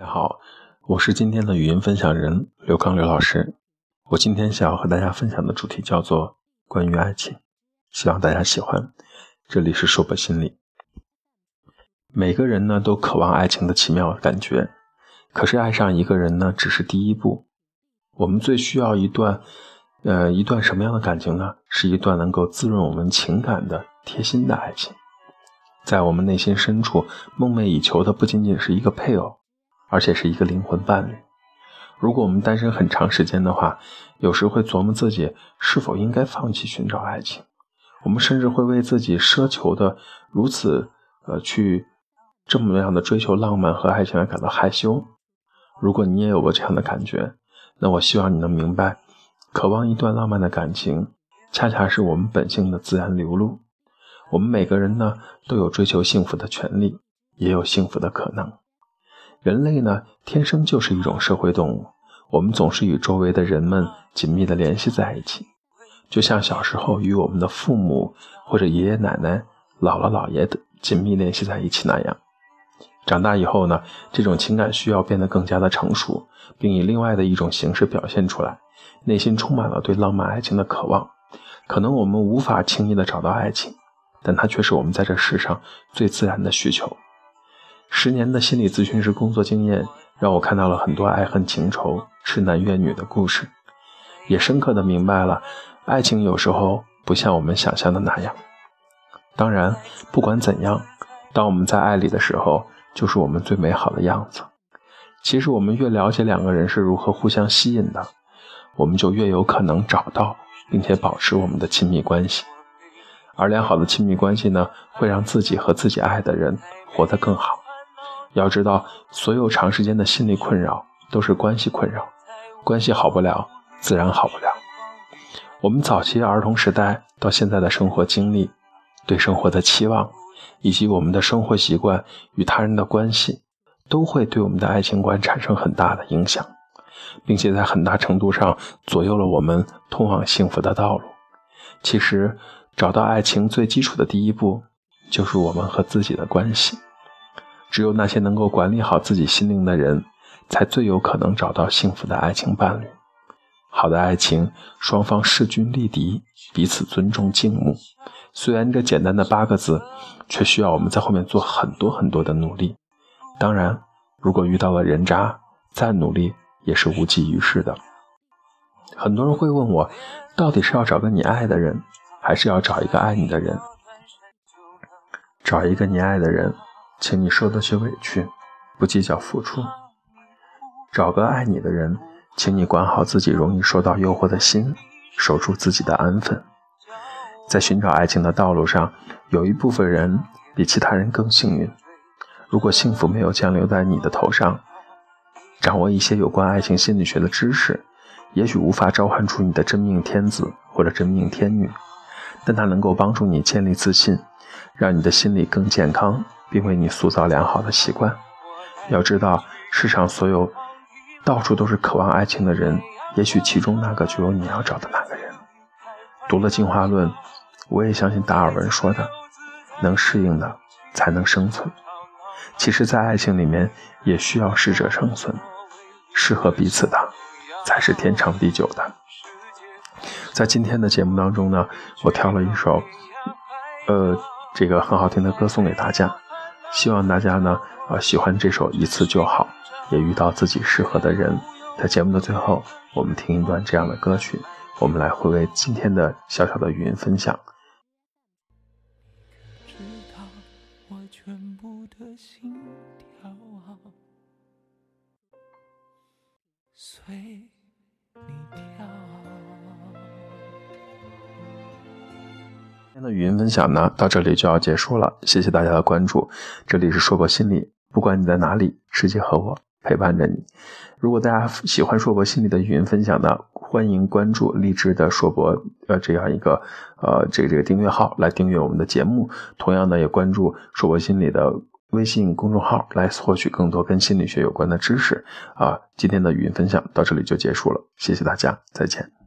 大家好，我是今天的语音分享人刘刚刘老师。我今天想要和大家分享的主题叫做关于爱情，希望大家喜欢。这里是硕博心理。每个人呢都渴望爱情的奇妙感觉，可是爱上一个人呢只是第一步。我们最需要一段，呃，一段什么样的感情呢？是一段能够滋润我们情感的贴心的爱情。在我们内心深处梦寐以求的不仅仅是一个配偶，而且是一个灵魂伴侣。如果我们单身很长时间的话，有时会琢磨自己是否应该放弃寻找爱情。我们甚至会为自己奢求的如此呃去这么样的追求浪漫和爱情而感到害羞。如果你也有过这样的感觉，那我希望你能明白，渴望一段浪漫的感情，恰恰是我们本性的自然流露。我们每个人呢，都有追求幸福的权利，也有幸福的可能。人类呢，天生就是一种社会动物，我们总是与周围的人们紧密的联系在一起，就像小时候与我们的父母或者爷爷奶奶、姥姥姥爷的紧密联系在一起那样。长大以后呢，这种情感需要变得更加的成熟，并以另外的一种形式表现出来，内心充满了对浪漫爱情的渴望。可能我们无法轻易的找到爱情。但它却是我们在这世上最自然的需求。十年的心理咨询师工作经验，让我看到了很多爱恨情仇、痴男怨女的故事，也深刻的明白了，爱情有时候不像我们想象的那样。当然，不管怎样，当我们在爱里的时候，就是我们最美好的样子。其实，我们越了解两个人是如何互相吸引的，我们就越有可能找到并且保持我们的亲密关系。而良好的亲密关系呢，会让自己和自己爱的人活得更好。要知道，所有长时间的心理困扰都是关系困扰，关系好不了，自然好不了。我们早期儿童时代到现在的生活经历，对生活的期望，以及我们的生活习惯与他人的关系，都会对我们的爱情观产生很大的影响，并且在很大程度上左右了我们通往幸福的道路。其实。找到爱情最基础的第一步，就是我们和自己的关系。只有那些能够管理好自己心灵的人，才最有可能找到幸福的爱情伴侣。好的爱情，双方势均力敌，彼此尊重敬慕。虽然这简单的八个字，却需要我们在后面做很多很多的努力。当然，如果遇到了人渣，再努力也是无济于事的。很多人会问我，到底是要找个你爱的人？还是要找一个爱你的人，找一个你爱的人，请你受得起委屈，不计较付出；找个爱你的人，请你管好自己容易受到诱惑的心，守住自己的安分。在寻找爱情的道路上，有一部分人比其他人更幸运。如果幸福没有降临在你的头上，掌握一些有关爱情心理学的知识，也许无法召唤出你的真命天子或者真命天女。但它能够帮助你建立自信，让你的心理更健康，并为你塑造良好的习惯。要知道，世上所有到处都是渴望爱情的人，也许其中那个就有你要找的那个人。读了进化论，我也相信达尔文说的：“能适应的才能生存。”其实，在爱情里面也需要适者生存，适合彼此的才是天长地久的。在今天的节目当中呢，我挑了一首，呃，这个很好听的歌送给大家，希望大家呢，呃，喜欢这首一次就好，也遇到自己适合的人。在节目的最后，我们听一段这样的歌曲，我们来回味今天的小小的语音分享。随天的语音分享呢，到这里就要结束了。谢谢大家的关注，这里是硕博心理，不管你在哪里，世界和我陪伴着你。如果大家喜欢硕博心理的语音分享呢，欢迎关注励志的硕博呃这样一个呃这个这个订阅号来订阅我们的节目。同样呢，也关注硕博心理的微信公众号来获取更多跟心理学有关的知识。啊，今天的语音分享到这里就结束了，谢谢大家，再见。